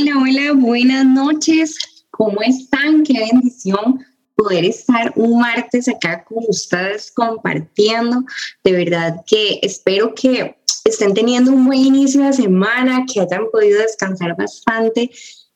Hola, hola, buenas noches. ¿Cómo están? Qué bendición poder estar un martes acá con ustedes compartiendo. De verdad que espero que estén teniendo un buen inicio de semana, que hayan podido descansar bastante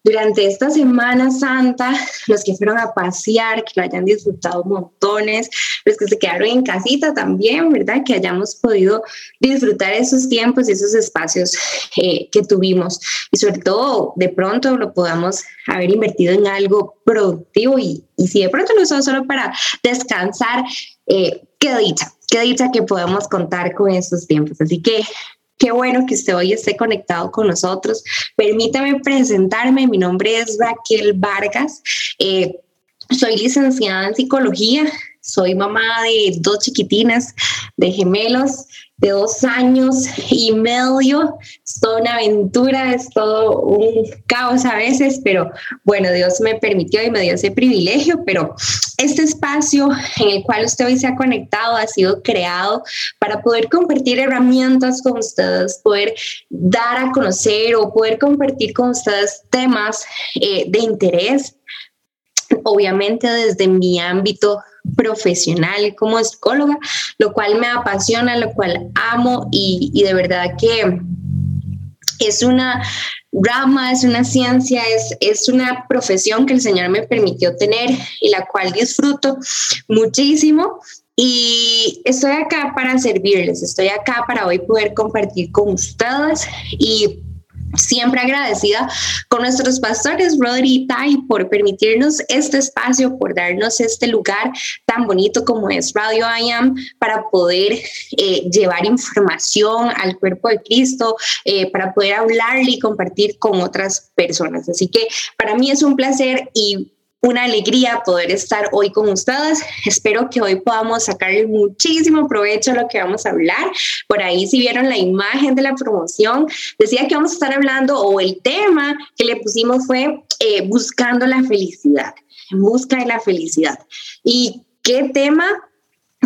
durante esta Semana Santa, los que fueron a pasear, que lo hayan disfrutado montones, los que se quedaron en casita también, ¿verdad? Que hayamos podido disfrutar esos tiempos y esos espacios eh, que tuvimos y sobre todo de pronto lo podamos haber invertido en algo productivo y, y si de pronto lo usó solo para descansar, eh, qué dicha, qué dicha que podemos contar con estos tiempos. Así que Qué bueno que usted hoy esté conectado con nosotros. Permítame presentarme. Mi nombre es Raquel Vargas. Eh, soy licenciada en psicología. Soy mamá de dos chiquitinas, de gemelos de dos años y medio. Es toda una aventura, es todo un caos a veces, pero bueno, Dios me permitió y me dio ese privilegio, pero este espacio en el cual usted hoy se ha conectado ha sido creado para poder compartir herramientas con ustedes, poder dar a conocer o poder compartir con ustedes temas eh, de interés obviamente desde mi ámbito profesional como psicóloga, lo cual me apasiona, lo cual amo y, de verdad que es una rama, es una ciencia, es, es una profesión que el Señor me permitió tener y la cual disfruto muchísimo. Y estoy acá para servirles, estoy acá para hoy poder compartir con ustedes y Siempre agradecida con nuestros pastores, Rodri y Tai, por permitirnos este espacio, por darnos este lugar tan bonito como es Radio I Am, para poder eh, llevar información al cuerpo de Cristo, eh, para poder hablarle y compartir con otras personas. Así que para mí es un placer y una alegría poder estar hoy con ustedes. Espero que hoy podamos sacarle muchísimo provecho a lo que vamos a hablar. Por ahí, si vieron la imagen de la promoción, decía que vamos a estar hablando o el tema que le pusimos fue eh, buscando la felicidad, en busca de la felicidad. ¿Y qué tema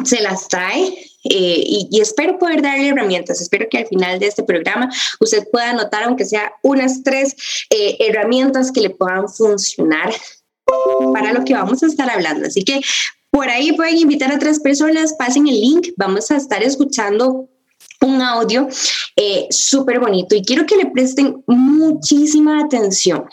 se las trae? Eh, y, espero poder darle herramientas. Espero que al final de este programa usted pueda anotar, aunque sea unas tres eh, herramientas que le puedan funcionar para lo que vamos a estar hablando. Así que por ahí pueden invitar a otras personas, pasen el link, vamos a estar escuchando un audio eh, súper bonito y quiero que le presten muchísima atención.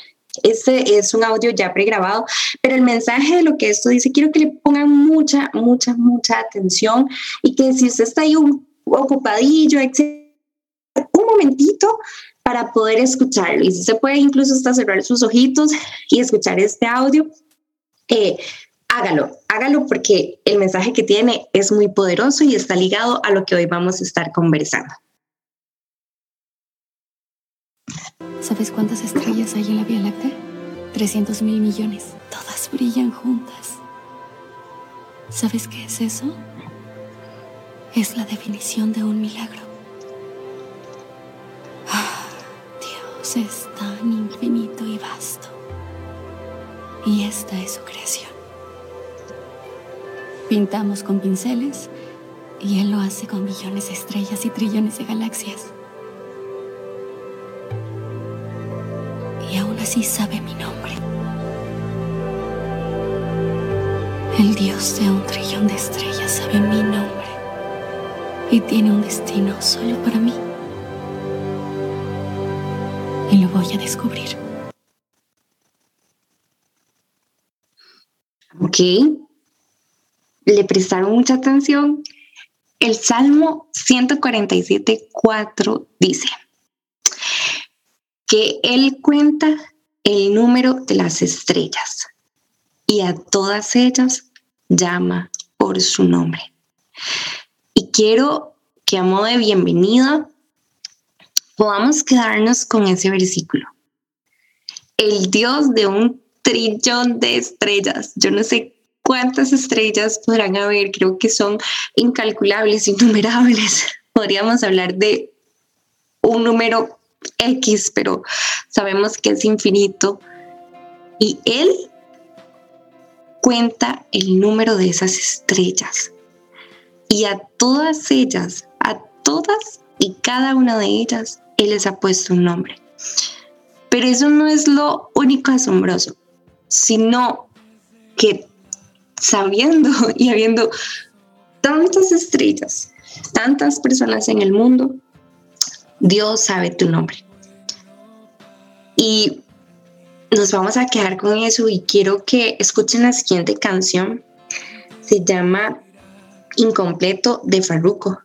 Este es un audio ya pregrabado, pero el mensaje de lo que esto dice, quiero que le pongan mucha, mucha, mucha atención y que si usted está ahí un, ocupadillo, un momentito, para poder escucharlo. Y si se puede incluso hasta cerrar sus ojitos y escuchar este audio, eh, hágalo, hágalo porque el mensaje que tiene es muy poderoso y está ligado a lo que hoy vamos a estar conversando. ¿Sabes cuántas estrellas hay en la Vía Láctea? 300 mil millones. Todas brillan juntas. ¿Sabes qué es eso? Es la definición de un milagro. Es tan infinito y vasto. Y esta es su creación. Pintamos con pinceles y Él lo hace con millones de estrellas y trillones de galaxias. Y aún así sabe mi nombre. El Dios de un trillón de estrellas sabe mi nombre y tiene un destino solo para mí lo voy a descubrir. Ok. ¿Le prestaron mucha atención? El Salmo 147.4 dice que Él cuenta el número de las estrellas y a todas ellas llama por su nombre. Y quiero que a modo de bienvenida podamos quedarnos con ese versículo. El Dios de un trillón de estrellas. Yo no sé cuántas estrellas podrán haber, creo que son incalculables, innumerables. Podríamos hablar de un número X, pero sabemos que es infinito. Y Él cuenta el número de esas estrellas. Y a todas ellas, a todas y cada una de ellas, él les ha puesto un nombre. Pero eso no es lo único asombroso, sino que sabiendo y habiendo tantas estrellas, tantas personas en el mundo, Dios sabe tu nombre. Y nos vamos a quedar con eso y quiero que escuchen la siguiente canción. Se llama Incompleto de Farruko.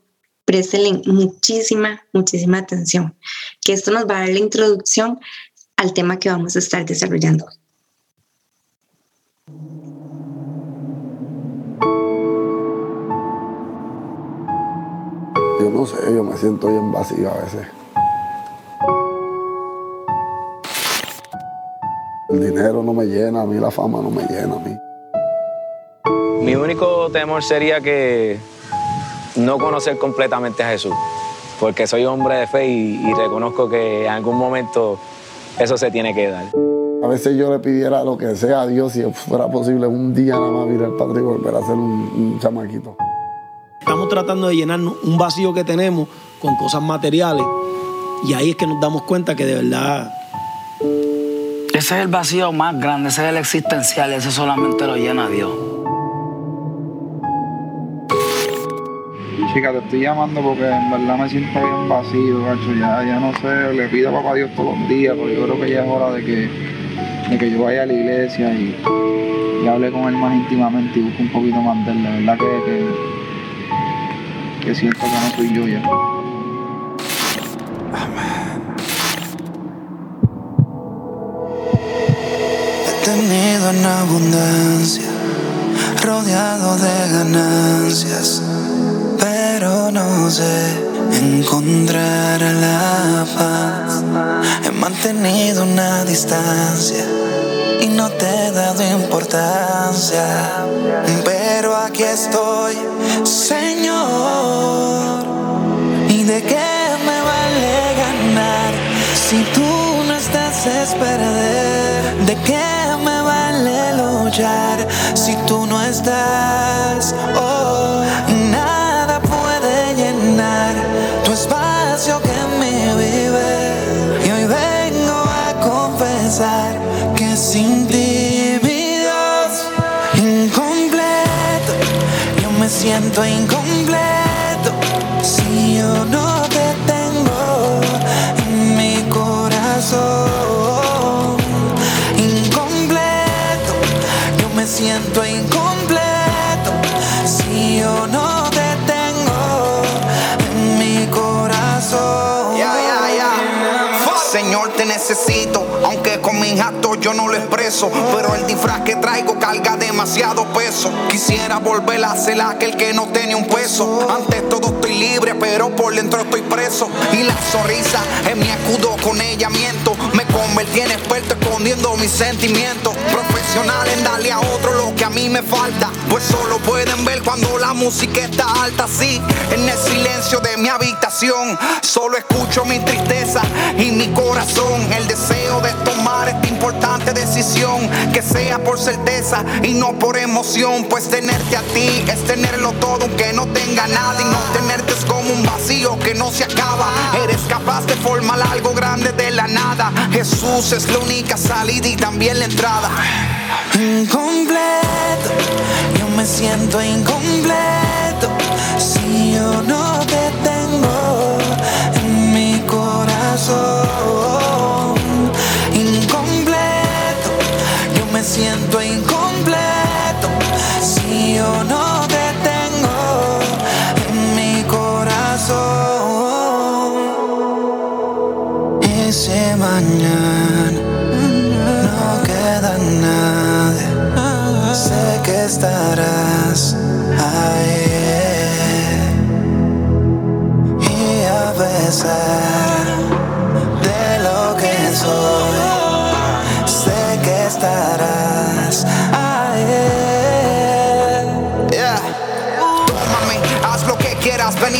Préstenle muchísima, muchísima atención, que esto nos va a dar la introducción al tema que vamos a estar desarrollando. Yo no sé, yo me siento bien vacío a veces. El dinero no me llena a mí, la fama no me llena a mí. Mi único temor sería que no conocer completamente a Jesús, porque soy hombre de fe y, reconozco que en algún momento eso se tiene que dar. A veces yo le pidiera lo que sea a Dios si fuera posible un día nada más ir al Padre y volver a ser un, chamaquito. Estamos tratando de llenar un vacío que tenemos con cosas materiales y ahí es que nos damos cuenta que de verdad... Ese es el vacío más grande, ese es el existencial, ese solamente lo llena Dios. Te estoy llamando porque en verdad me siento bien vacío, gacho. Ya, ya no sé, le pido a papá Dios todos los días, porque yo creo que ya es hora de que, de que yo vaya a la iglesia y, hable con él más íntimamente y busque un poquito más de él. La verdad que, que, siento que no soy yo ya. Tenido en abundancia, rodeado de ganancias pero no sé encontrar la paz. He mantenido una distancia y no te he dado importancia, pero aquí estoy, Señor. ¿Y de qué me vale ganar si tú no estás es perder? ¿De qué me vale luchar si tú no estás? Oh, tu que sin ti, mi incompleto, yo me siento incompleto si yo no te tengo en mi corazón. Incompleto, yo me siento incompleto yo no lo expreso. Pero el disfraz que traigo carga demasiado peso. Quisiera volver a ser aquel que no tenía un peso. Antes todo estoy libre, pero por dentro estoy preso. Y la sonrisa es mi escudo, con ella miento. Me convertí en experto escondiendo mis sentimientos. Profesional en darle a otro lo que a mí me falta. Pues solo pueden ver cuando la música está alta, sí. En el silencio de mi habitación, solo escucho mi tristeza y mi corazón el deseo de tomar esta importante decisión, que sea por certeza y no por emoción, pues tenerte a ti es tenerlo todo aunque no tenga nada y no tenerte es como un vacío que no se acaba. Eres capaz de formar algo grande de la nada. Jesús es la única salida y también la entrada. Incompleto, yo me siento incompleto si yo no te tengo en mi corazón.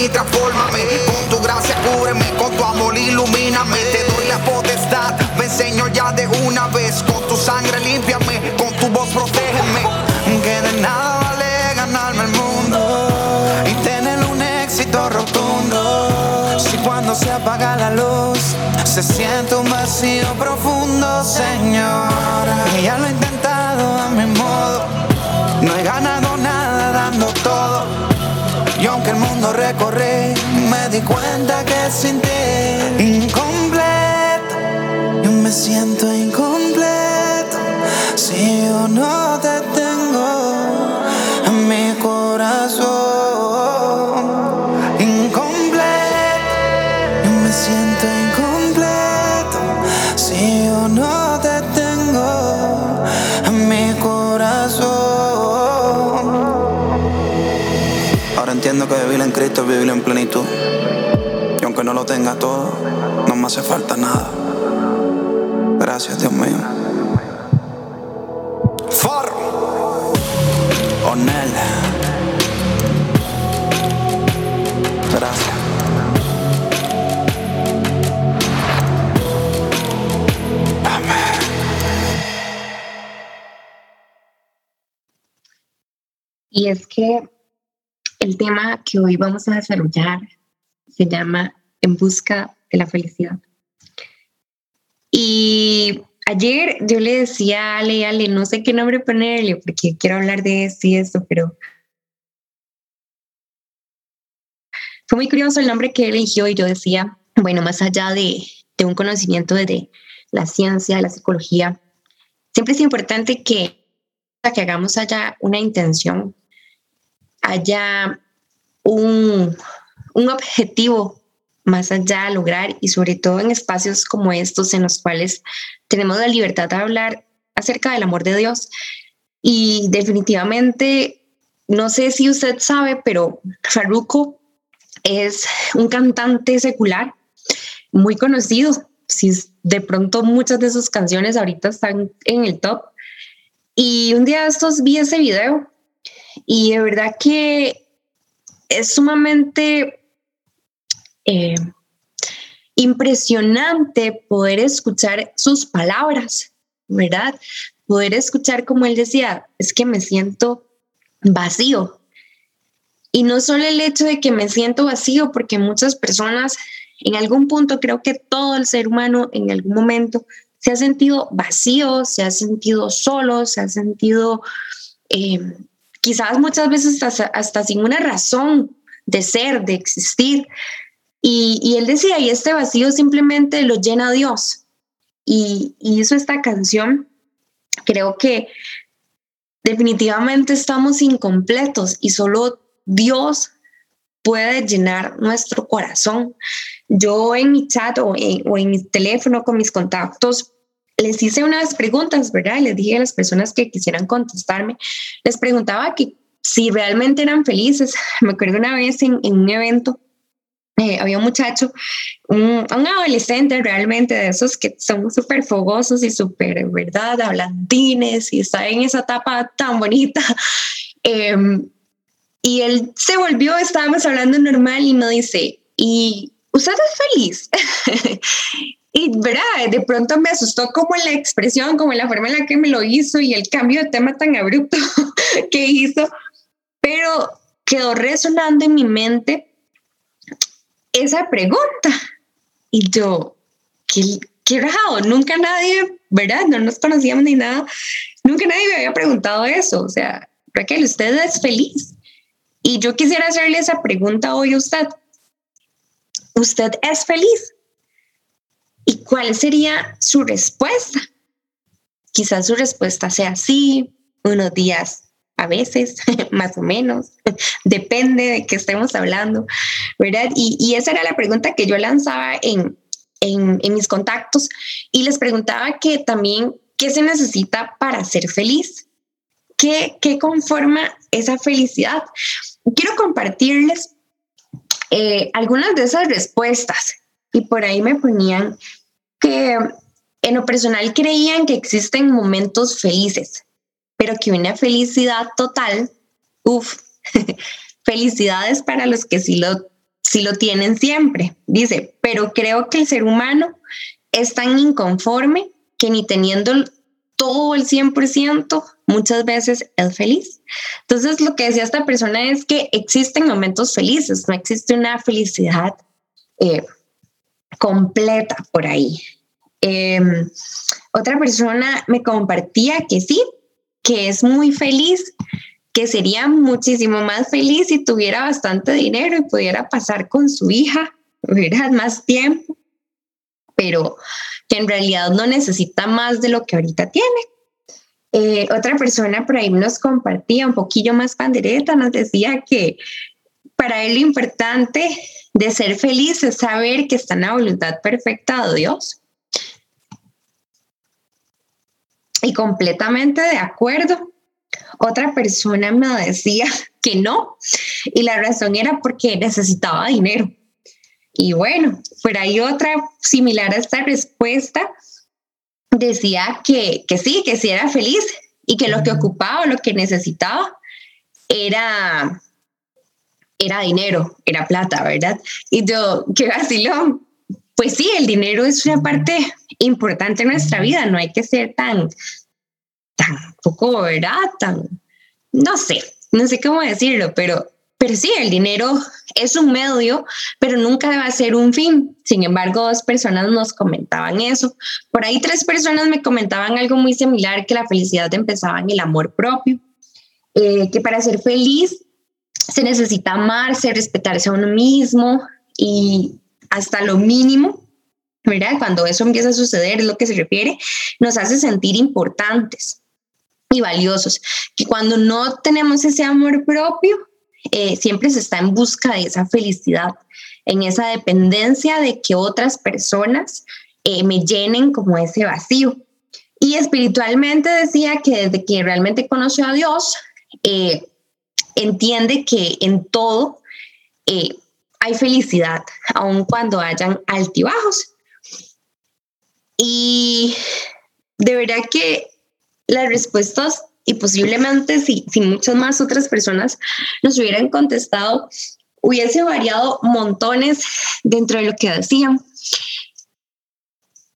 Y transfórmame. Con tu gracia cúbreme, con tu amor ilumíname. Te doy la potestad, ven Señor ya de una vez. Con tu sangre límpiame, con tu voz protégeme. Que de nada vale ganarme el mundo y tener un éxito rotundo. Si cuando se apaga la luz. Se siente un vacío profundo, Señor. Ya lo he intentado a mi modo. No he ganado nada dando todo. Y aunque el mundo recorrí, me di cuenta que sin ti incompleto. Yo me siento incompleto si yo no te aunque no lo tenga todo, no me hace falta nada. Gracias, Dios mío. For Onel. Gracias. Y es que el tema que hoy vamos a desarrollar se llama En busca de la felicidad. Y ayer yo le decía a Ale, Ale, no sé qué nombre ponerle porque quiero hablar de esto y esto, pero fue muy curioso el nombre que él eligió y yo decía, bueno, más allá de, de un conocimiento de la ciencia, de la psicología, siempre es importante que, que hagamos haya una intención, haya un, un objetivo más allá a lograr y sobre todo en espacios como estos en los cuales tenemos la libertad de hablar acerca del amor de Dios. Y definitivamente, no sé si usted sabe, pero Farruko es un cantante secular muy conocido. Si de pronto muchas de sus canciones ahorita están en el top. Y un día de estos vi ese video y de verdad que es sumamente eh, impresionante poder escuchar sus palabras, ¿verdad? Poder escuchar como él decía, es que me siento vacío. Y no solo el hecho de que me siento vacío, porque muchas personas en algún punto, creo que todo el ser humano en algún momento se ha sentido vacío, se ha sentido solo, se ha sentido eh, quizás muchas veces hasta, hasta sin una razón de ser, de existir. Y, él decía, y este vacío simplemente lo llena Dios. Y, y hizo esta canción. Creo que definitivamente estamos incompletos y solo Dios puede llenar nuestro corazón. Yo en mi chat o en, o en mi teléfono con mis contactos les hice unas preguntas, ¿verdad? Les dije a las personas que quisieran contestarme, les preguntaba que si realmente eran felices. Me acuerdo una vez en, en un evento, eh, había un muchacho, un, un, adolescente realmente de esos que son súper fogosos y súper, ¿verdad? Hablandines y está en esa etapa tan bonita. Eh, y él se volvió, estábamos hablando normal y me dice, ¿y usted es feliz? Y verdad, de pronto me asustó como la expresión, como la forma en la que me lo hizo y el cambio de tema tan abrupto que hizo, pero quedó resonando en mi mente esa pregunta. Y yo, qué, qué raro, nunca nadie, ¿verdad? No nos conocíamos ni nada, nunca nadie me había preguntado eso. O sea, Raquel, ¿usted es feliz? Y yo quisiera hacerle esa pregunta hoy a usted. ¿Usted es feliz? ¿Y cuál sería su respuesta? Quizás su respuesta sea sí, unos días a veces, más o menos, depende de qué estemos hablando, ¿verdad? Y, esa era la pregunta que yo lanzaba en, en, en mis contactos y les preguntaba que también, ¿qué se necesita para ser feliz? ¿Qué, qué conforma esa felicidad? Quiero compartirles eh, algunas de esas respuestas y por ahí me ponían que en lo personal creían que existen momentos felices, pero que una felicidad total, uff, felicidades para los que sí lo, sí lo tienen siempre. Dice, pero creo que el ser humano es tan inconforme que ni teniendo todo el 100%, muchas veces es feliz. Entonces, lo que decía esta persona es que existen momentos felices, no existe una felicidad eh, completa por ahí. Em, otra persona me compartía que sí, que es muy feliz, que sería muchísimo más feliz si tuviera bastante dinero y pudiera pasar con su hija, hubiera más tiempo, pero que en realidad no necesita más de lo que ahorita tiene. Eh, otra persona por ahí nos compartía un poquillo más pandereta, nos decía que para él lo importante de ser feliz es saber que está en la voluntad perfecta de Dios. Y completamente de acuerdo. Otra persona me decía que no, y la razón era porque necesitaba dinero. Y bueno, por ahí otra similar a esta respuesta decía que, que sí, que sí era feliz y que lo que ocupaba lo que necesitaba era, era dinero, era plata, ¿verdad? Y yo, qué vacilón. Pues sí, el dinero es una parte importante en nuestra vida, no hay que ser tan, tan poco, ¿verdad? Tan, no sé, no sé cómo decirlo, pero pero sí, el dinero es un medio, pero nunca debe ser un fin. Sin embargo, dos personas nos comentaban eso. Por ahí tres personas me comentaban algo muy similar, que la felicidad empezaba en el amor propio, eh, que para ser feliz se necesita amarse, respetarse a uno mismo y hasta lo mínimo, ¿verdad? Cuando eso empieza a suceder, es lo que se refiere, nos hace sentir importantes y valiosos. Que cuando no tenemos ese amor propio, eh, siempre se está en busca de esa felicidad, en esa dependencia de que otras personas eh, me llenen como ese vacío. Y espiritualmente decía que desde que realmente conoció a Dios, eh, entiende que en todo hay felicidad, aun cuando hayan altibajos. Y de verdad que las respuestas y posiblemente si, muchas más otras personas nos hubieran contestado, hubiese variado montones dentro de lo que decían.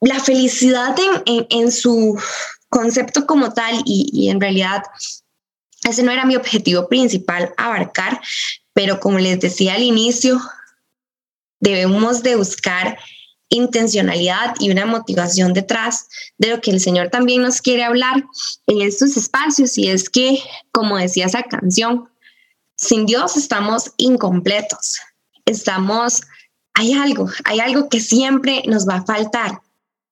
La felicidad en, en, su concepto como tal y, y en realidad ese no era mi objetivo principal abarcar, pero como les decía al inicio, debemos de buscar intencionalidad y una motivación detrás de lo que el Señor también nos quiere hablar en estos espacios. Y es que, como decía esa canción, sin Dios estamos incompletos. Estamos, hay algo, hay algo que siempre nos va a faltar.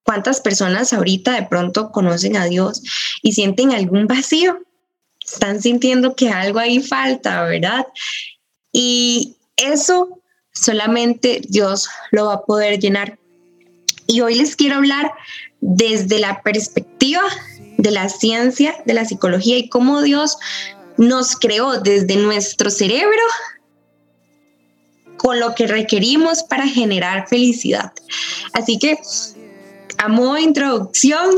¿Cuántas personas ahorita de pronto conocen a Dios y sienten algún vacío? Están sintiendo que algo ahí falta, ¿verdad? Y eso solamente Dios lo va a poder llenar. Y hoy les quiero hablar desde la perspectiva de la ciencia, de la psicología y cómo Dios nos creó desde nuestro cerebro con lo que requerimos para generar felicidad. Así que, a modo de introducción,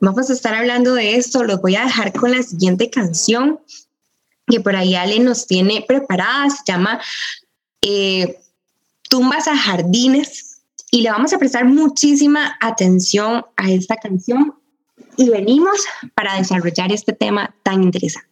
vamos a estar hablando de esto. Los voy a dejar con la siguiente canción que por ahí Ale nos tiene preparada. Se llama eh, Tumbas a Jardines y le vamos a prestar muchísima atención a esta canción y venimos para desarrollar este tema tan interesante.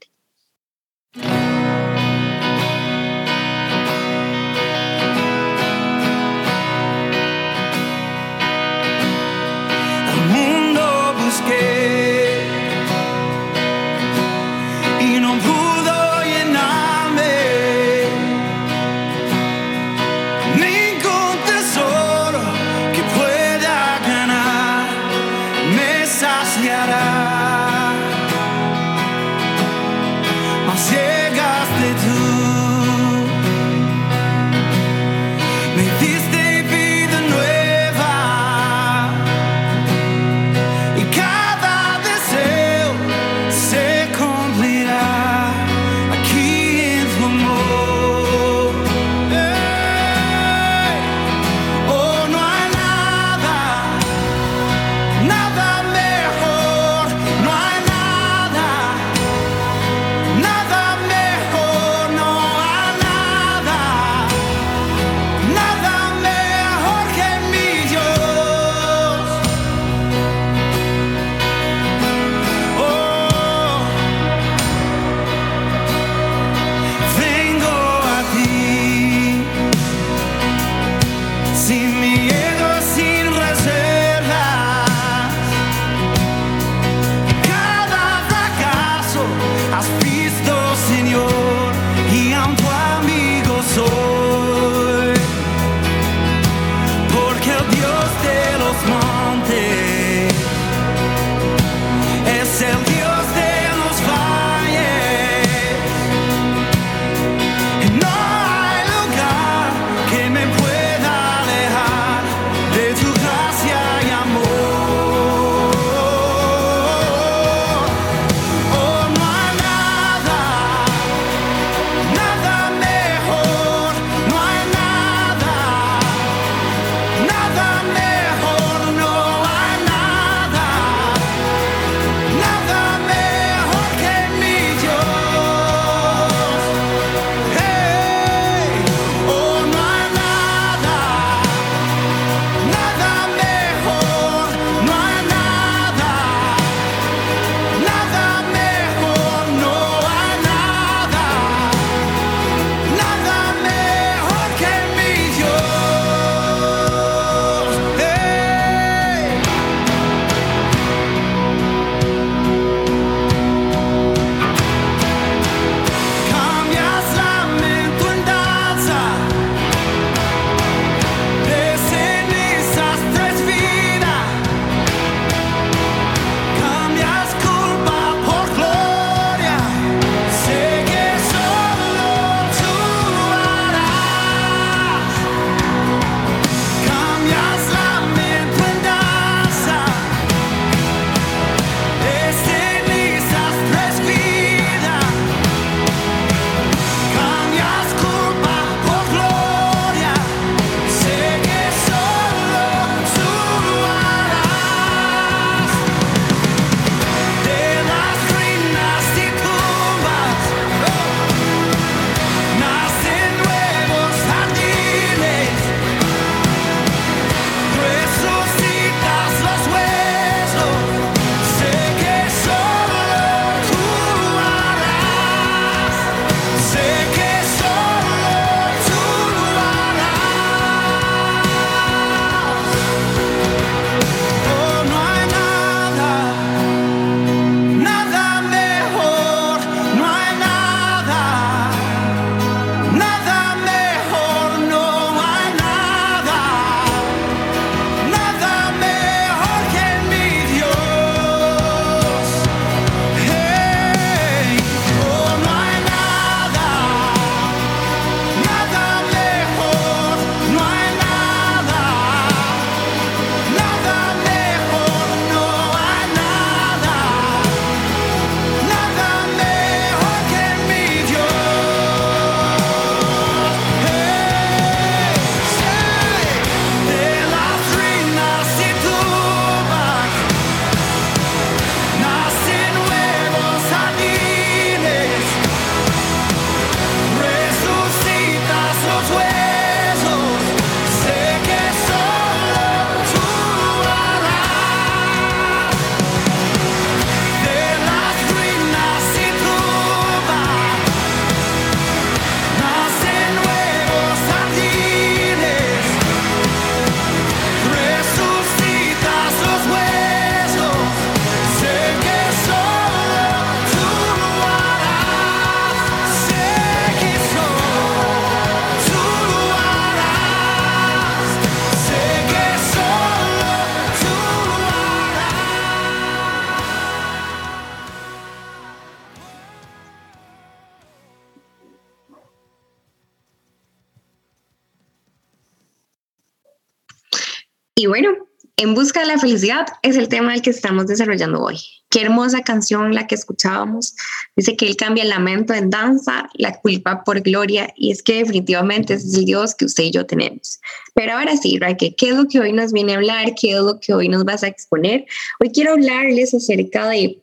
Busca de la Felicidad es el tema del que estamos desarrollando hoy. Qué hermosa canción la que escuchábamos. Dice que Él cambia el lamento en danza, la culpa por gloria, y es que definitivamente ese es el Dios que usted y yo tenemos. Pero ahora sí, Raque, ¿qué es lo que hoy nos viene a hablar? ¿Qué es lo que hoy nos vas a exponer? Hoy quiero hablarles acerca de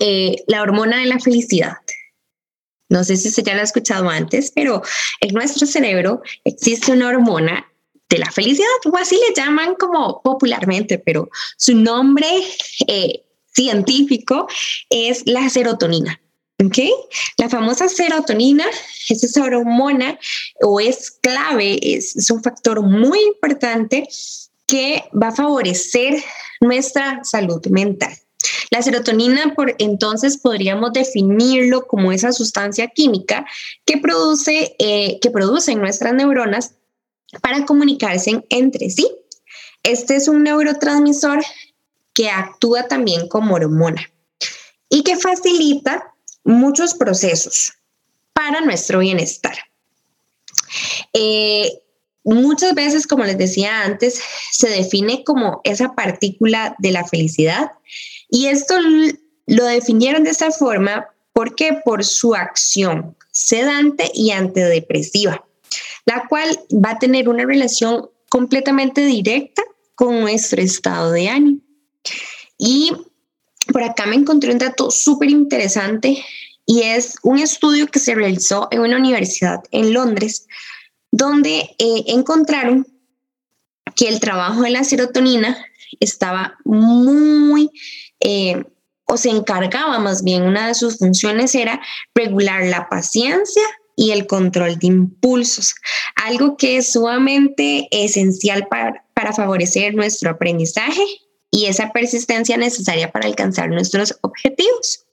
eh, la hormona de la felicidad. No sé si se ya lo ha escuchado antes, pero en nuestro cerebro existe una hormona de la felicidad, o así le llaman como popularmente, pero su nombre eh, científico es la serotonina. ¿Ok? La famosa serotonina es esa hormona o es clave, es, un factor muy importante que va a favorecer nuestra salud mental. La serotonina, por entonces, podríamos definirlo como esa sustancia química que produce, eh, que producen nuestras neuronas para comunicarse entre sí. Este es un neurotransmisor que actúa también como hormona y que facilita muchos procesos para nuestro bienestar. Eh, muchas veces, como les decía antes, se define como esa partícula de la felicidad y esto lo definieron de esta forma porque por su acción sedante y antidepresiva, la cual va a tener una relación completamente directa con nuestro estado de ánimo. Y por acá me encontré un dato súper interesante y es un estudio que se realizó en una universidad en Londres, donde eh, encontraron que el trabajo de la serotonina estaba muy, eh, o se encargaba más bien, una de sus funciones era regular la paciencia y el control de impulsos, algo que es sumamente esencial para, para favorecer nuestro aprendizaje y esa persistencia necesaria para alcanzar nuestros objetivos.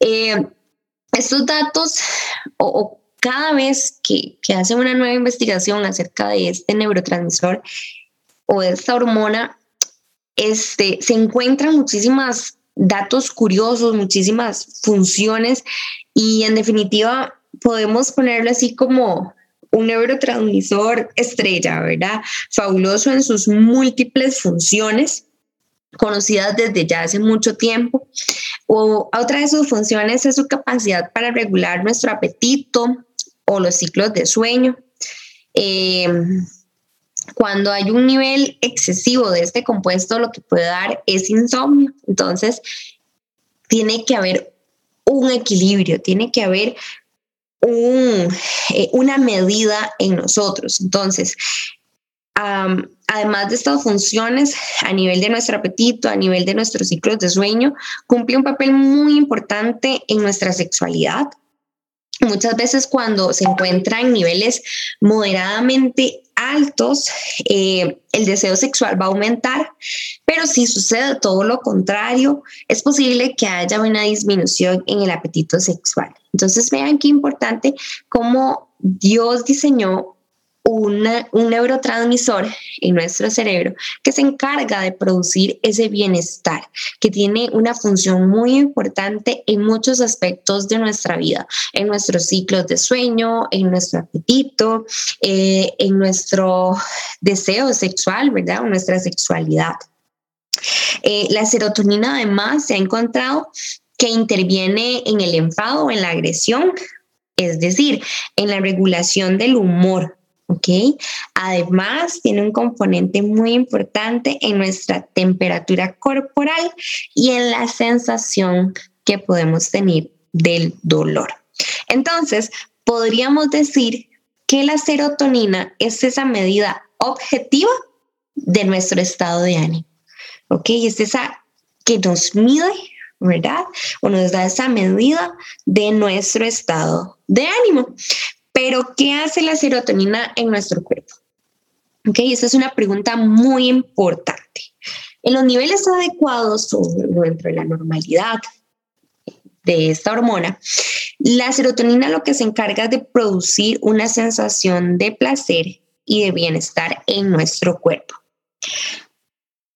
Eh, estos datos o, cada vez que, que hacen una nueva investigación acerca de este neurotransmisor o de esta hormona, este, se encuentran muchísimas datos curiosos, muchísimas funciones y en definitiva podemos ponerlo así como un neurotransmisor estrella, ¿verdad? Fabuloso en sus múltiples funciones conocidas desde ya hace mucho tiempo. O otra de sus funciones es su capacidad para regular nuestro apetito o los ciclos de sueño. Eh, cuando hay un nivel excesivo de este compuesto, lo que puede dar es insomnio. Entonces, tiene que haber un equilibrio, tiene que haber eh, una medida en nosotros. Entonces, además de estas funciones, a nivel de nuestro apetito, a nivel de nuestros ciclos de sueño, cumple un papel muy importante en nuestra sexualidad. Muchas veces cuando se encuentra en niveles moderadamente altos, eh, el deseo sexual va a aumentar, pero si sucede todo lo contrario, es posible que haya una disminución en el apetito sexual. Entonces vean qué importante cómo Dios diseñó un neurotransmisor en nuestro cerebro que se encarga de producir ese bienestar, que tiene una función muy importante en muchos aspectos de nuestra vida, en nuestros ciclos de sueño, en nuestro apetito, eh, en nuestro deseo sexual, ¿verdad? Nuestra sexualidad. Eh, la serotonina además se ha encontrado que interviene en el enfado, en la agresión, es decir, en la regulación del humor, ¿ok? Además, tiene un componente muy importante en nuestra temperatura corporal y en la sensación que podemos tener del dolor. Entonces, podríamos decir que la serotonina es esa medida objetiva de nuestro estado de ánimo, ¿ok? Es esa que nos mide, ¿verdad? O nos da esa medida de nuestro estado de ánimo. Pero, ¿qué hace la serotonina en nuestro cuerpo? Ok, esa es una pregunta muy importante. En los niveles adecuados o dentro de la normalidad de esta hormona, la serotonina lo que se encarga de producir una sensación de placer y de bienestar en nuestro cuerpo.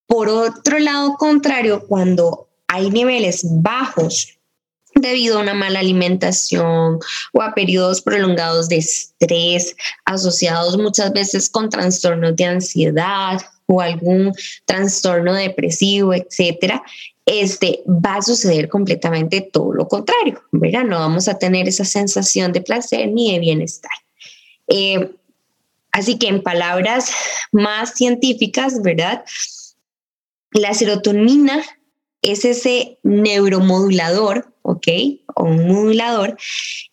Por otro lado contrario, cuando hay niveles bajos debido a una mala alimentación o a periodos prolongados de estrés asociados muchas veces con trastornos de ansiedad o algún trastorno depresivo, etcétera, este, va a suceder completamente todo lo contrario, ¿verdad? No vamos a tener esa sensación de placer ni de bienestar. Eh, así que en palabras más científicas, ¿verdad? La serotonina es ese neuromodulador, ¿ok? O un modulador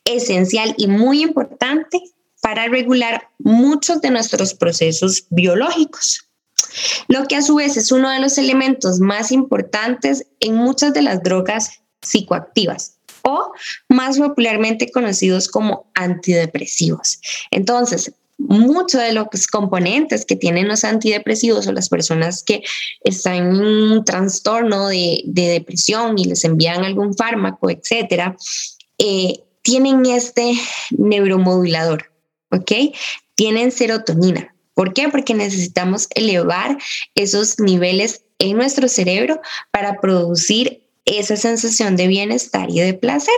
esencial y muy importante para regular muchos de nuestros procesos biológicos lo que a su vez es uno de los elementos más importantes en muchas de las drogas psicoactivas o más popularmente conocidos como antidepresivos. Entonces, muchos de los componentes que tienen los antidepresivos o las personas que están en un trastorno de, depresión y les envían algún fármaco, etcétera, eh, tienen este neuromodulador, ¿ok? Tienen serotonina. ¿Por qué? Porque necesitamos elevar esos niveles en nuestro cerebro para producir esa sensación de bienestar y de placer,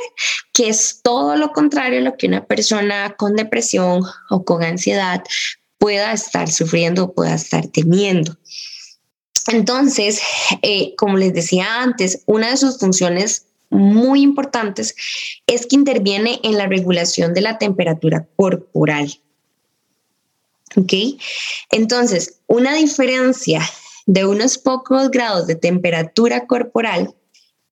que es todo lo contrario a lo que una persona con depresión o con ansiedad pueda estar sufriendo o pueda estar teniendo. Entonces, eh, como les decía antes, una de sus funciones muy importantes es que interviene en la regulación de la temperatura corporal. ¿Ok? Entonces, una diferencia de unos pocos grados de temperatura corporal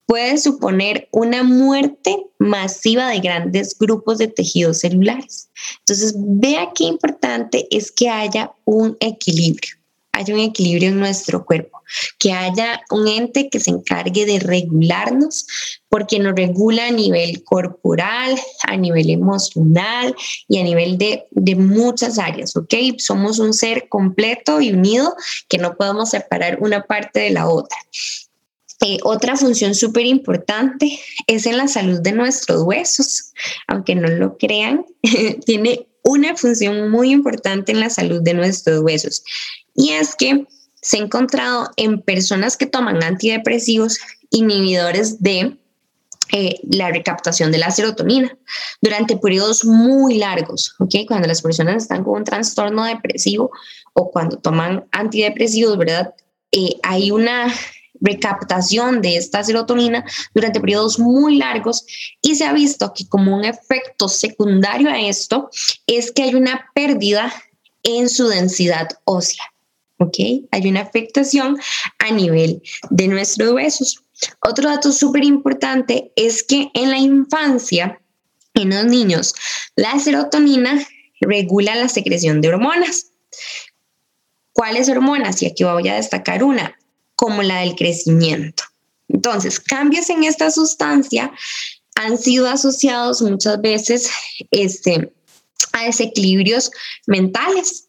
puede suponer una muerte masiva de grandes grupos de tejidos celulares. Entonces, vea qué importante es que haya un equilibrio haya un equilibrio en nuestro cuerpo, que haya un ente que se encargue de regularnos, porque nos regula a nivel corporal, a nivel emocional y a nivel de, de muchas áreas, ¿ok? Somos un ser completo y unido que no podemos separar una parte de la otra. Eh, otra función súper importante es en la salud de nuestros huesos. Aunque no lo crean, tiene una función muy importante en la salud de nuestros huesos. Y es que se ha encontrado en personas que toman antidepresivos inhibidores de eh, la recaptación de la serotonina durante periodos muy largos, ¿ok? Cuando las personas están con un trastorno depresivo o cuando toman antidepresivos, ¿verdad? Eh, hay una recaptación de esta serotonina durante periodos muy largos y se ha visto que como un efecto secundario a esto es que hay una pérdida en su densidad ósea. ¿ok? Hay una afectación a nivel de nuestros huesos. Otro dato súper importante es que en la infancia, en los niños, la serotonina regula la secreción de hormonas. ¿Cuáles hormonas? Y aquí voy a destacar una, como la del crecimiento. Entonces, cambios en esta sustancia han sido asociados muchas veces este, a desequilibrios mentales,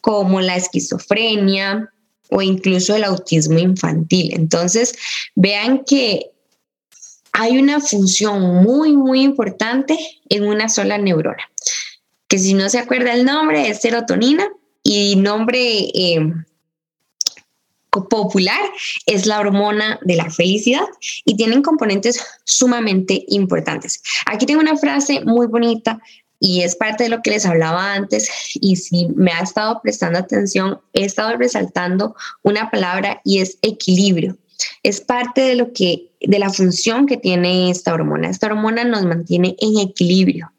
como la esquizofrenia o incluso el autismo infantil. Entonces, vean que hay una función muy, muy importante en una sola neurona, que si no se acuerda el nombre es serotonina y nombre eh, popular es la hormona de la felicidad y tienen componentes sumamente importantes. Aquí tengo una frase muy bonita y es parte de lo que les hablaba antes y si me ha estado prestando atención, he estado resaltando una palabra y es equilibrio. Es parte de lo que de la función que tiene esta hormona. Esta hormona nos mantiene en equilibrio.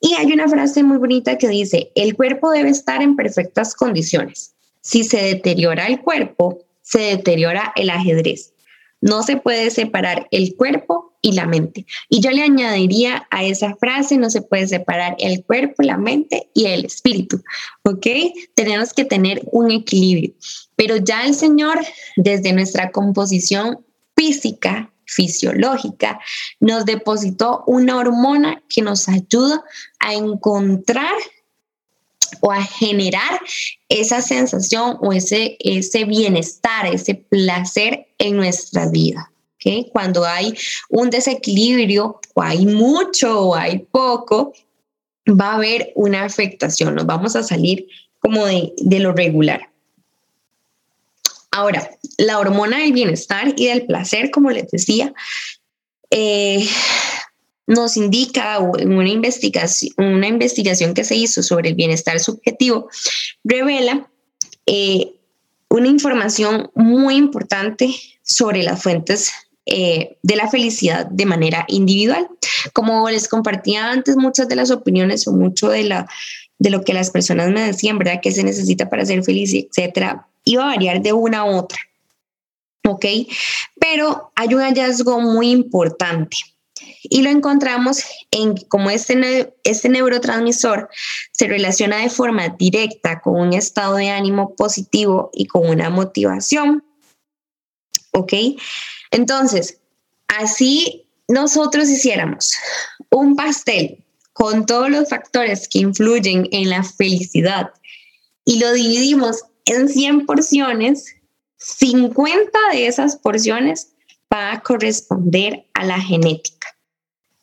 Y hay una frase muy bonita que dice, el cuerpo debe estar en perfectas condiciones. Si se deteriora el cuerpo, se deteriora el ajedrez. No se puede separar el cuerpo y la mente. Y yo le añadiría a esa frase, no se puede separar el cuerpo, la mente y el espíritu, ¿ok? Tenemos que tener un equilibrio. Pero ya el Señor, desde nuestra composición física, fisiológica, nos depositó una hormona que nos ayuda a encontrar o a generar esa sensación o ese, ese bienestar, ese placer en nuestra vida. Cuando hay un desequilibrio o hay mucho o hay poco, va a haber una afectación, nos vamos a salir como de, de lo regular. Ahora, la hormona del bienestar y del placer, como les decía, eh, nos indica una investigación, una investigación que se hizo sobre el bienestar subjetivo, revela eh, una información muy importante sobre las fuentes eh, de la felicidad de manera individual. Como les compartía antes, muchas de las opiniones o mucho de, la, de lo que las personas me decían, ¿verdad? Que se necesita para ser feliz, etcétera, iba a variar de una a otra. ¿Ok? Pero hay un hallazgo muy importante y lo encontramos en cómo este, este neurotransmisor se relaciona de forma directa con un estado de ánimo positivo y con una motivación. ¿Ok? Entonces, así nosotros hiciéramos un pastel con todos los factores que influyen en la felicidad y lo dividimos en 100 porciones, 50 de esas porciones va a corresponder a la genética,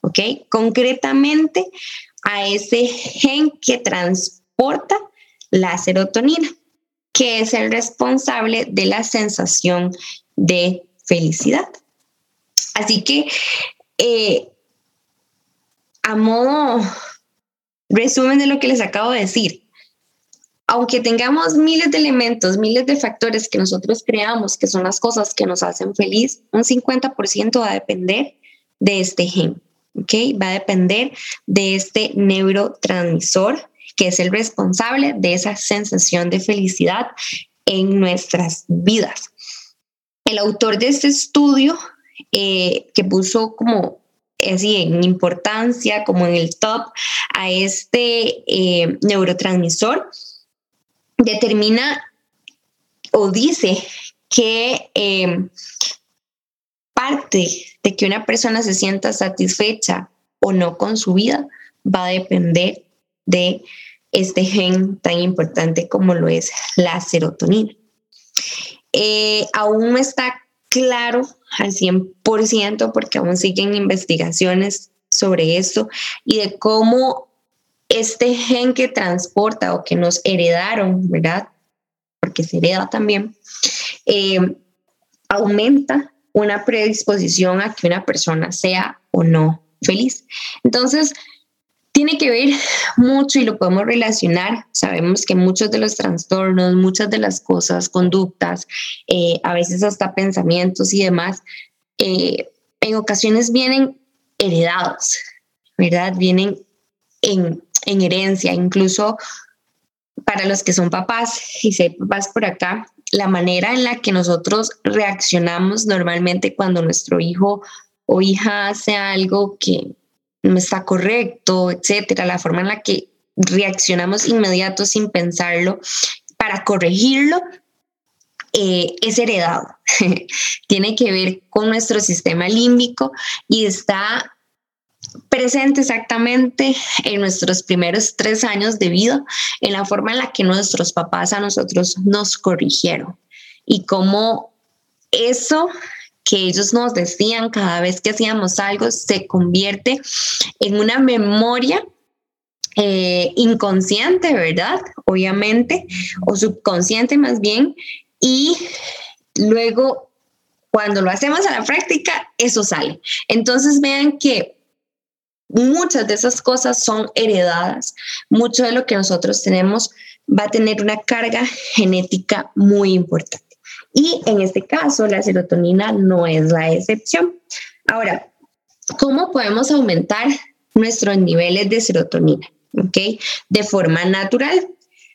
¿ok? Concretamente a ese gen que transporta la serotonina, que es el responsable de la sensación de felicidad. Así que, eh, a modo resumen de lo que les acabo de decir, aunque tengamos miles de elementos, miles de factores que nosotros creamos, que son las cosas que nos hacen feliz, un 50% va a depender de este gen, ¿ok? Va a depender de este neurotransmisor que es el responsable de esa sensación de felicidad en nuestras vidas. El autor de este estudio, eh, que puso como así en importancia, como en el top, a este eh, neurotransmisor, determina o dice que eh, parte de que una persona se sienta satisfecha o no con su vida va a depender de este gen tan importante como lo es la serotonina. Eh, aún no está claro al 100% porque aún siguen investigaciones sobre esto y de cómo este gen que transporta o que nos heredaron, ¿verdad? Porque se hereda también, eh, aumenta una predisposición a que una persona sea o no feliz. Entonces, tiene que ver mucho y lo podemos relacionar. Sabemos que muchos de los trastornos, muchas de las cosas, conductas, eh, a veces hasta pensamientos y demás, eh, en ocasiones vienen heredados, ¿verdad? Vienen en en herencia, incluso para los que son papás y si hay papás por acá, la manera en la que nosotros reaccionamos normalmente cuando nuestro hijo o hija hace algo que no está correcto, etcétera, la forma en la que reaccionamos inmediato sin pensarlo para corregirlo eh, es heredado. Tiene que ver con nuestro sistema límbico y está presente exactamente en nuestros primeros tres años de vida, en la forma en la que nuestros papás a nosotros nos corrigieron y cómo eso que ellos nos decían cada vez que hacíamos algo se convierte en una memoria eh, inconsciente, ¿verdad? Obviamente, o subconsciente más bien, y luego cuando lo hacemos a la práctica, eso sale. Entonces vean que muchas de esas cosas son heredadas. Mucho de lo que nosotros tenemos va a tener una carga genética muy importante. Y en este caso, la serotonina no es la excepción. Ahora, ¿cómo podemos aumentar nuestros niveles de serotonina? ¿Ok? De forma natural.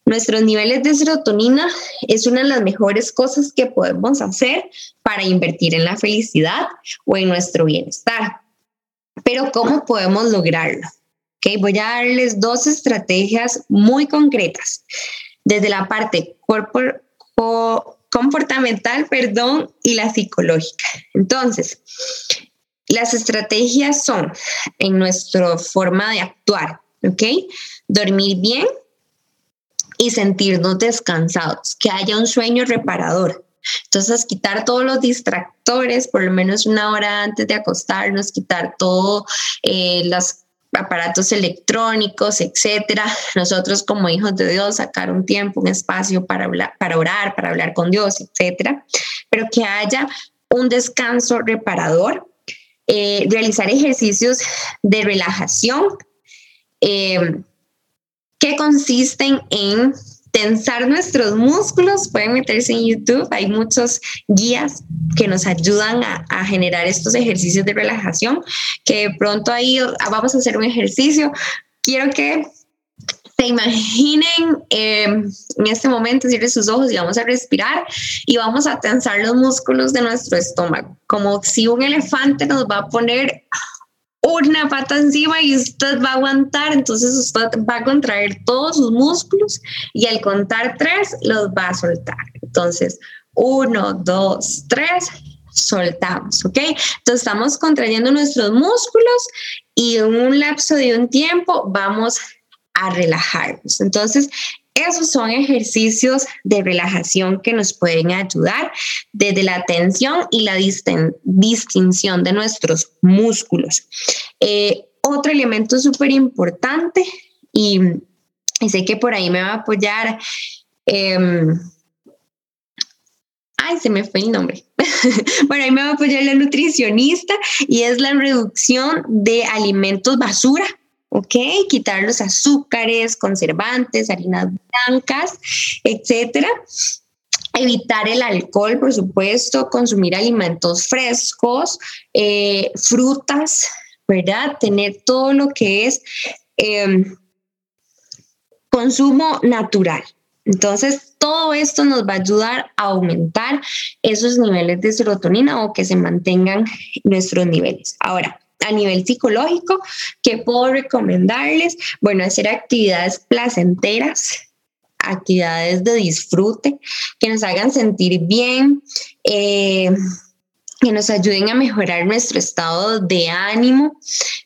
Nuestros niveles de serotonina es una de las mejores cosas que podemos hacer para invertir en la felicidad o en nuestro bienestar. Pero ¿cómo podemos lograrlo? Okay, voy a darles dos estrategias muy concretas, desde la parte comportamental, perdón, y la psicológica. Entonces, las estrategias son en nuestra forma de actuar. Dormir bien y sentirnos descansados, que haya un sueño reparador, entonces, quitar todos los distractores, por lo menos una hora antes de acostarnos, quitar todos eh, los aparatos electrónicos, etcétera. Nosotros como hijos de Dios sacar un tiempo, un espacio para hablar, para orar, para hablar con Dios, etcétera. Pero que haya un descanso reparador, eh, realizar ejercicios de relajación eh, que consisten en tensar nuestros músculos, pueden meterse en YouTube, hay muchos guías que nos ayudan a, generar estos ejercicios de relajación, que pronto ahí vamos a hacer un ejercicio. Quiero que se imaginen em, en este momento, cierren sus ojos y vamos a respirar y vamos a tensar los músculos de nuestro estómago, como si un elefante nos va a poner una pata encima y usted va a aguantar, entonces usted va a contraer todos sus músculos y al contar tres los va a soltar. Entonces, uno, dos, tres, soltamos, ¿ok? Entonces estamos contrayendo nuestros músculos y en un lapso de un tiempo vamos a relajarnos. Entonces, esos son ejercicios de relajación que nos pueden ayudar desde la tensión y la distinción de nuestros músculos. Eh, otro elemento súper importante y, sé que por ahí me va a apoyar. Em, ay, se me fue el nombre. bueno, ahí me va a apoyar la nutricionista y es la reducción de alimentos basura ¿ok? Quitar los azúcares, conservantes, harinas blancas, etcétera. Evitar el alcohol, por supuesto, consumir alimentos frescos, eh, frutas, ¿verdad? Tener todo lo que es em, consumo natural. Entonces, todo esto nos va a ayudar a aumentar esos niveles de serotonina o que se mantengan nuestros niveles. Ahora, a nivel psicológico, ¿qué puedo recomendarles? Bueno, hacer actividades placenteras, actividades de disfrute, que nos hagan sentir bien, eh, que nos ayuden a mejorar nuestro estado de ánimo,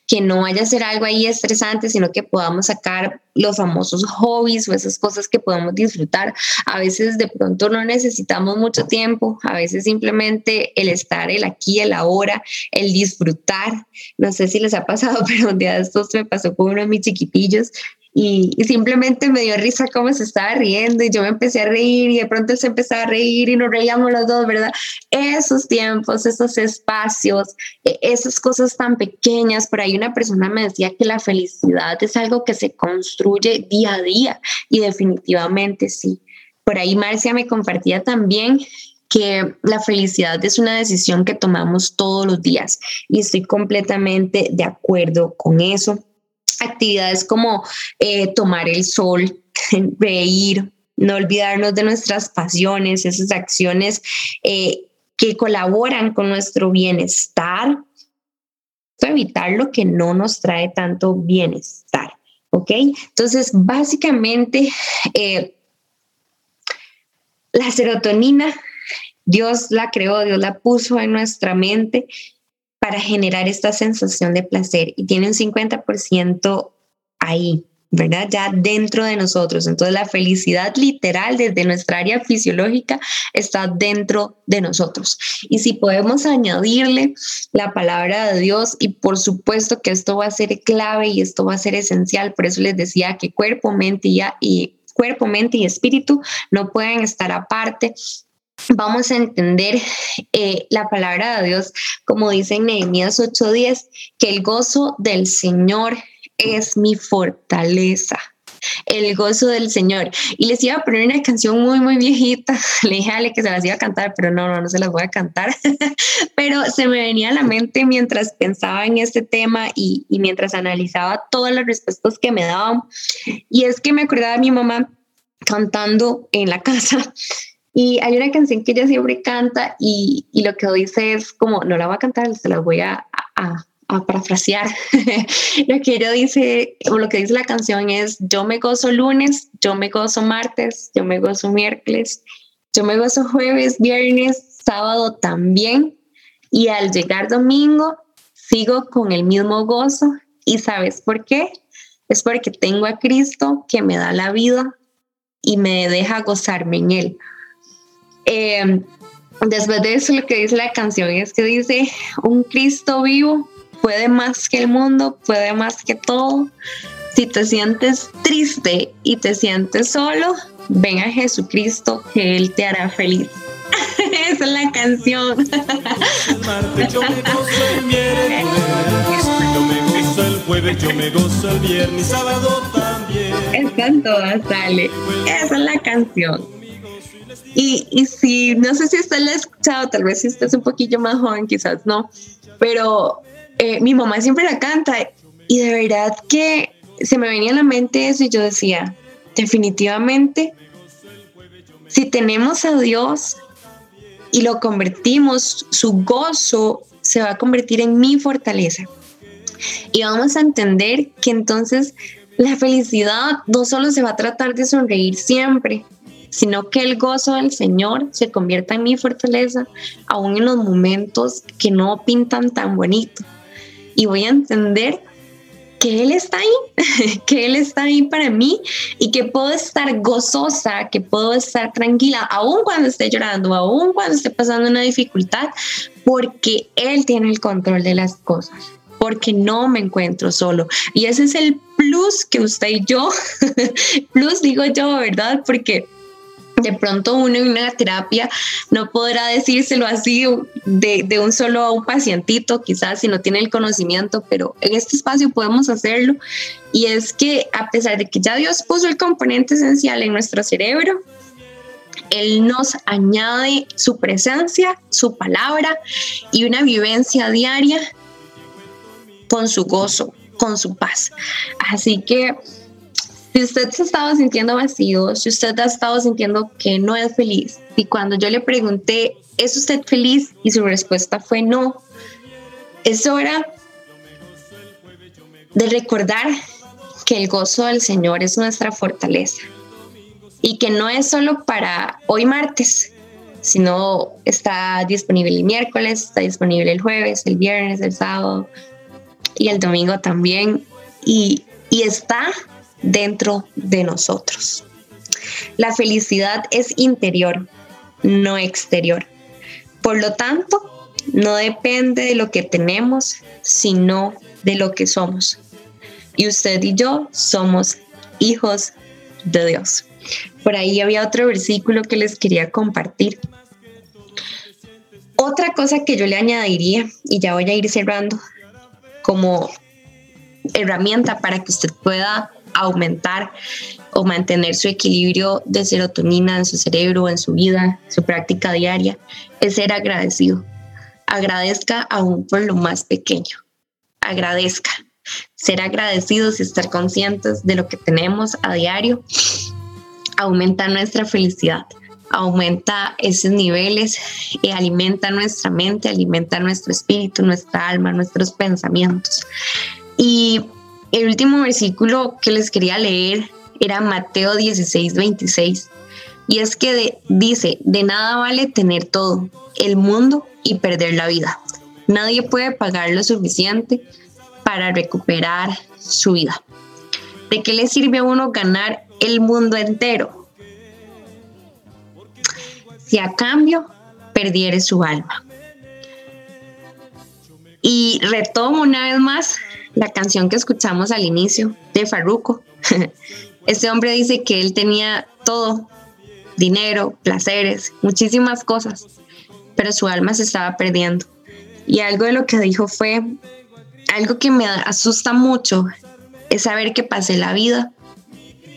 que no vaya a ser algo ahí estresante, sino que podamos sacar los famosos hobbies o esas cosas que podemos disfrutar. A veces de pronto no necesitamos mucho tiempo, a veces simplemente el estar, el aquí, el ahora, el disfrutar. No sé si les ha pasado, pero un día de estos me pasó con uno de mis chiquitillos y, simplemente me dio risa cómo se estaba riendo y yo me empecé a reír y de pronto él se empezó a reír y nos reíamos los dos, ¿verdad? Esos tiempos, esos espacios, e, esas cosas tan pequeñas, por ahí una persona me decía que la felicidad es algo que se construye día a día y definitivamente sí. Por ahí Marcia me compartía también que la felicidad es una decisión que tomamos todos los días y estoy completamente de acuerdo con eso actividades como eh, tomar el sol, reír, no olvidarnos de nuestras pasiones, esas acciones eh, que colaboran con nuestro bienestar, evitar lo que no nos trae tanto bienestar. ¿Ok? Entonces, básicamente, eh, la serotonina, Dios la creó, Dios la puso en nuestra mente para generar esta sensación de placer y tiene un 50% ahí, ¿verdad? Ya dentro de nosotros. Entonces la felicidad literal desde nuestra área fisiológica está dentro de nosotros. Y si podemos añadirle la palabra de Dios, y por supuesto que esto va a ser clave y esto va a ser esencial, por eso les decía que cuerpo, mente y, cuerpo, mente y espíritu no pueden estar aparte vamos a entender eh, la palabra de Dios, como dice en Nehemías 8:10, que el gozo del Señor es mi fortaleza. El gozo del Señor. Y les iba a poner una canción muy, muy viejita. Le dije a Ale que se las iba a cantar, pero no, no, no se las voy a cantar. pero se me venía a la mente mientras pensaba en este tema y, y mientras analizaba todas las respuestas que me daban. Y es que me acordaba de mi mamá cantando en la casa y hay una canción que ella siempre canta y, y lo que dice es como, no la voy a cantar, se la voy a, a, a parafrasear. lo que ella dice, o lo que dice la canción es, yo me gozo lunes, yo me gozo martes, yo me gozo miércoles, yo me gozo jueves, viernes, sábado también. Y al llegar domingo, sigo con el mismo gozo. ¿Y sabes por qué? Es porque tengo a Cristo que me da la vida y me deja gozarme en Él. Eh, después de eso, lo que dice la canción es que dice, un Cristo vivo puede más que el mundo, puede más que todo. Si te sientes triste y te sientes solo, ven a Jesucristo, que Él te hará feliz. Esa es la canción. yo me gozo el miércoles, yo me gozo el jueves, yo me gozo el viernes, sábado también. Están todas, sale. Esa es la canción. Y, si, no sé si usted la ha escuchado, tal vez si usted un poquillo más joven, quizás no, pero eh, mi mamá siempre la canta y de verdad que se me venía a la mente eso y yo decía, definitivamente, si tenemos a Dios y lo convertimos, su gozo se va a convertir en mi fortaleza. Y vamos a entender que entonces la felicidad no solo se va a tratar de sonreír siempre, sino que el gozo del Señor se convierta en mi fortaleza, aún en los momentos que no pintan tan bonito. Y voy a entender que Él está ahí, que Él está ahí para mí y que puedo estar gozosa, que puedo estar tranquila, aún cuando esté llorando, aún cuando esté pasando una dificultad, porque Él tiene el control de las cosas, porque no me encuentro solo. Y ese es el plus que usted y yo, plus digo yo, ¿verdad? Porque de pronto uno en una terapia no podrá decírselo así de, un solo a un pacientito, quizás si no tiene el conocimiento, pero en este espacio podemos hacerlo. Y es que a pesar de que ya Dios puso el componente esencial en nuestro cerebro, Él nos añade su presencia, su palabra y una vivencia diaria con su gozo, con su paz. Así que si usted se estaba sintiendo vacío, si usted ha estado sintiendo que no es feliz, y cuando yo le pregunté, ¿es usted feliz? Y su respuesta fue no, es hora de recordar que el gozo del Señor es nuestra fortaleza y que no es solo para hoy martes, sino está disponible el miércoles, está disponible el jueves, el viernes, el sábado y el domingo también. Y, y está dentro de nosotros. La felicidad es interior, no exterior. Por lo tanto, no depende de lo que tenemos, sino de lo que somos. Y usted y yo somos hijos de Dios. Por ahí había otro versículo que les quería compartir. Otra cosa que yo le añadiría, y ya voy a ir cerrando, como herramienta para que usted pueda aumentar o mantener su equilibrio de serotonina en su cerebro, en su vida, su práctica diaria, es ser agradecido. Agradezca aún por lo más pequeño. Agradezca. Ser agradecidos y estar conscientes de lo que tenemos a diario aumenta nuestra felicidad, aumenta esos niveles y alimenta nuestra mente, alimenta nuestro espíritu, nuestra alma, nuestros pensamientos. Y el último versículo que les quería leer era Mateo 16, 26. Y es que dice, de nada vale tener todo, el mundo y perder la vida. Nadie puede pagar lo suficiente para recuperar su vida. ¿De qué le sirve a uno ganar el mundo entero? Si a cambio perdiere su alma. Y retomo una vez más la canción que escuchamos al inicio de Farruko. Este hombre dice que él tenía todo, dinero, placeres, muchísimas cosas, pero su alma se estaba perdiendo. Y algo de lo que dijo fue, algo que me asusta mucho es saber que pasé la vida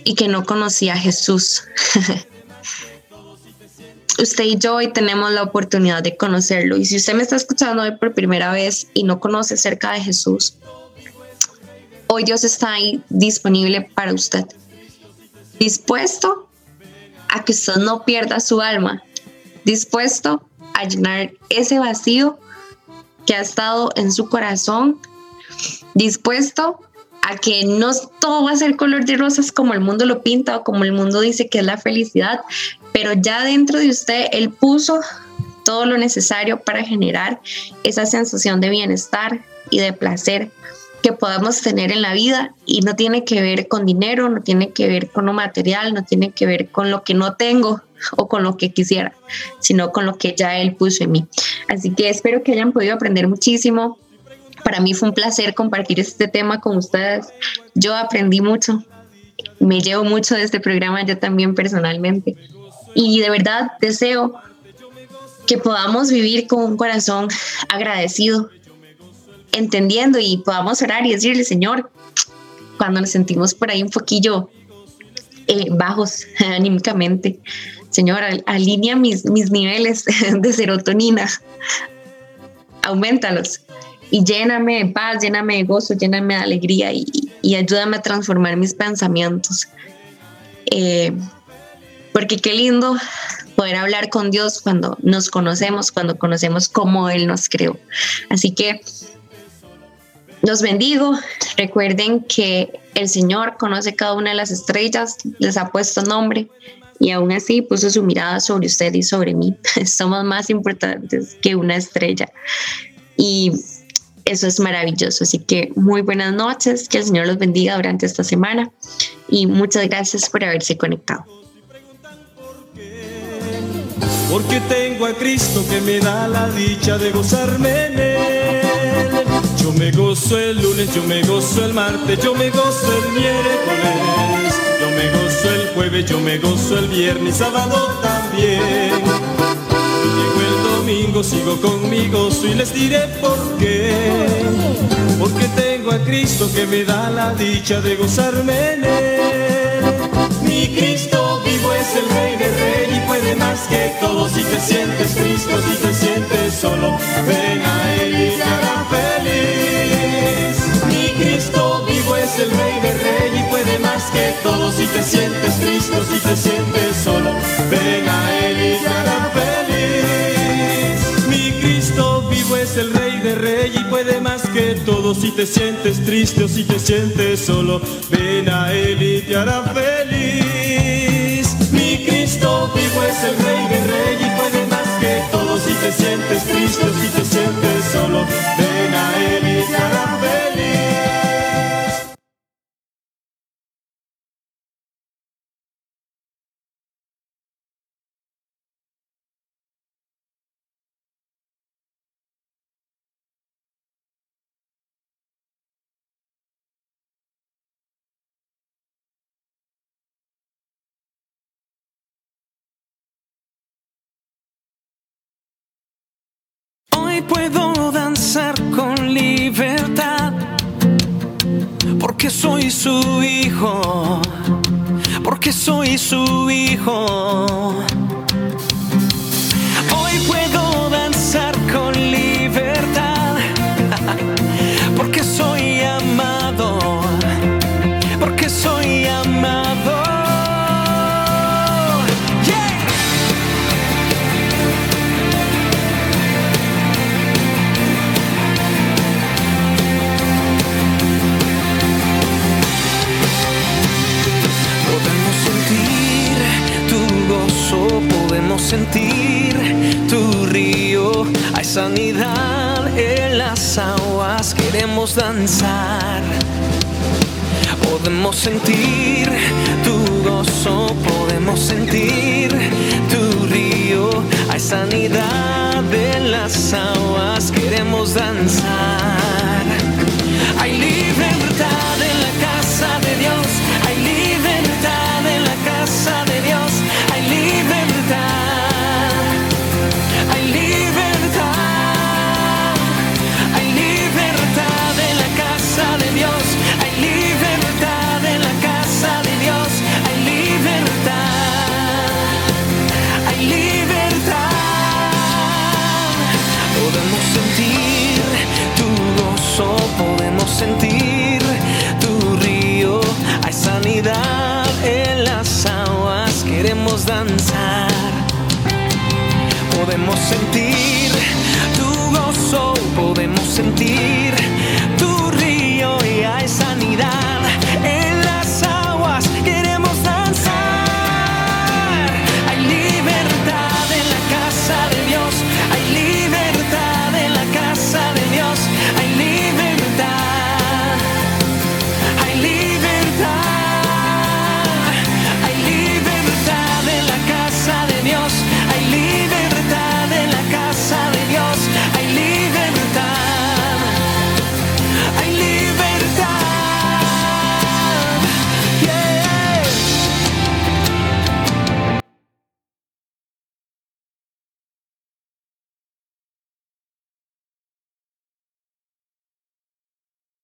y que no conocía a Jesús. usted y yo hoy tenemos la oportunidad de conocerlo. Y si usted me está escuchando hoy por primera vez y no conoce cerca de Jesús, hoy Dios está ahí disponible para usted. Dispuesto a que usted no pierda su alma. Dispuesto a llenar ese vacío que ha estado en su corazón. Dispuesto a que no todo va a ser color de rosas como el mundo lo pinta o como el mundo dice que es la felicidad, pero ya dentro de usted Él puso todo lo necesario para generar esa sensación de bienestar y de placer que podemos tener en la vida y no tiene que ver con dinero, no tiene que ver con lo material, no tiene que ver con lo que no tengo o con lo que quisiera, sino con lo que ya él puso en mí. Así que espero que hayan podido aprender muchísimo. Para mí fue un placer compartir este tema con ustedes. Yo aprendí mucho, me llevo mucho de este programa yo también personalmente. Y de verdad deseo que podamos vivir con un corazón agradecido, entendiendo y podamos orar y decirle, Señor, cuando nos sentimos por ahí un poquillo eh, bajos anímicamente. Señor, alinea mis, mis niveles de serotonina, aumentalos y lléname de paz, lléname de gozo, lléname de alegría y, y ayúdame a transformar mis pensamientos. Eh, porque qué lindo poder hablar con Dios cuando nos conocemos, cuando conocemos cómo Él nos creó. Así que los bendigo. Recuerden que el Señor conoce cada una de las estrellas, les ha puesto nombre y aún así puso su mirada sobre usted y sobre mí. Somos más importantes que una estrella. Y eso es maravilloso. Así que muy buenas noches, que el Señor los bendiga durante esta semana y muchas gracias por haberse conectado. Porque tengo a Cristo que me da la dicha de gozarme en él. Yo me gozo el lunes, yo me gozo el martes, yo me gozo el miércoles, yo me gozo el jueves, yo me gozo el viernes, sábado también domingo sigo conmigo y les diré por qué. Porque tengo a Cristo que me da la dicha de gozarme en él. Mi Cristo vivo es el Rey de Rey y puede más que todo. Si te sientes Cristo, si te sientes solo, ven a Él y hará feliz. Mi Cristo vivo es el Rey de Rey y puede más que todo. Si te sientes Cristo, si te sientes solo, ven a Él y hará feliz es el rey de rey y puede más que todo. Si te sientes triste o si te sientes solo, ven a él y te hará feliz. Vivo es el rey de rey y puede más que todo. Si te sientes triste si te sientes solo, ven a él y te feliz. Hoy puedo danzar con libertad, porque soy su hijo, porque soy su hijo. Hoy sanidad en las aguas, queremos danzar. Podemos sentir tu gozo, podemos sentir tu río. Hay sanidad en las aguas, queremos danzar.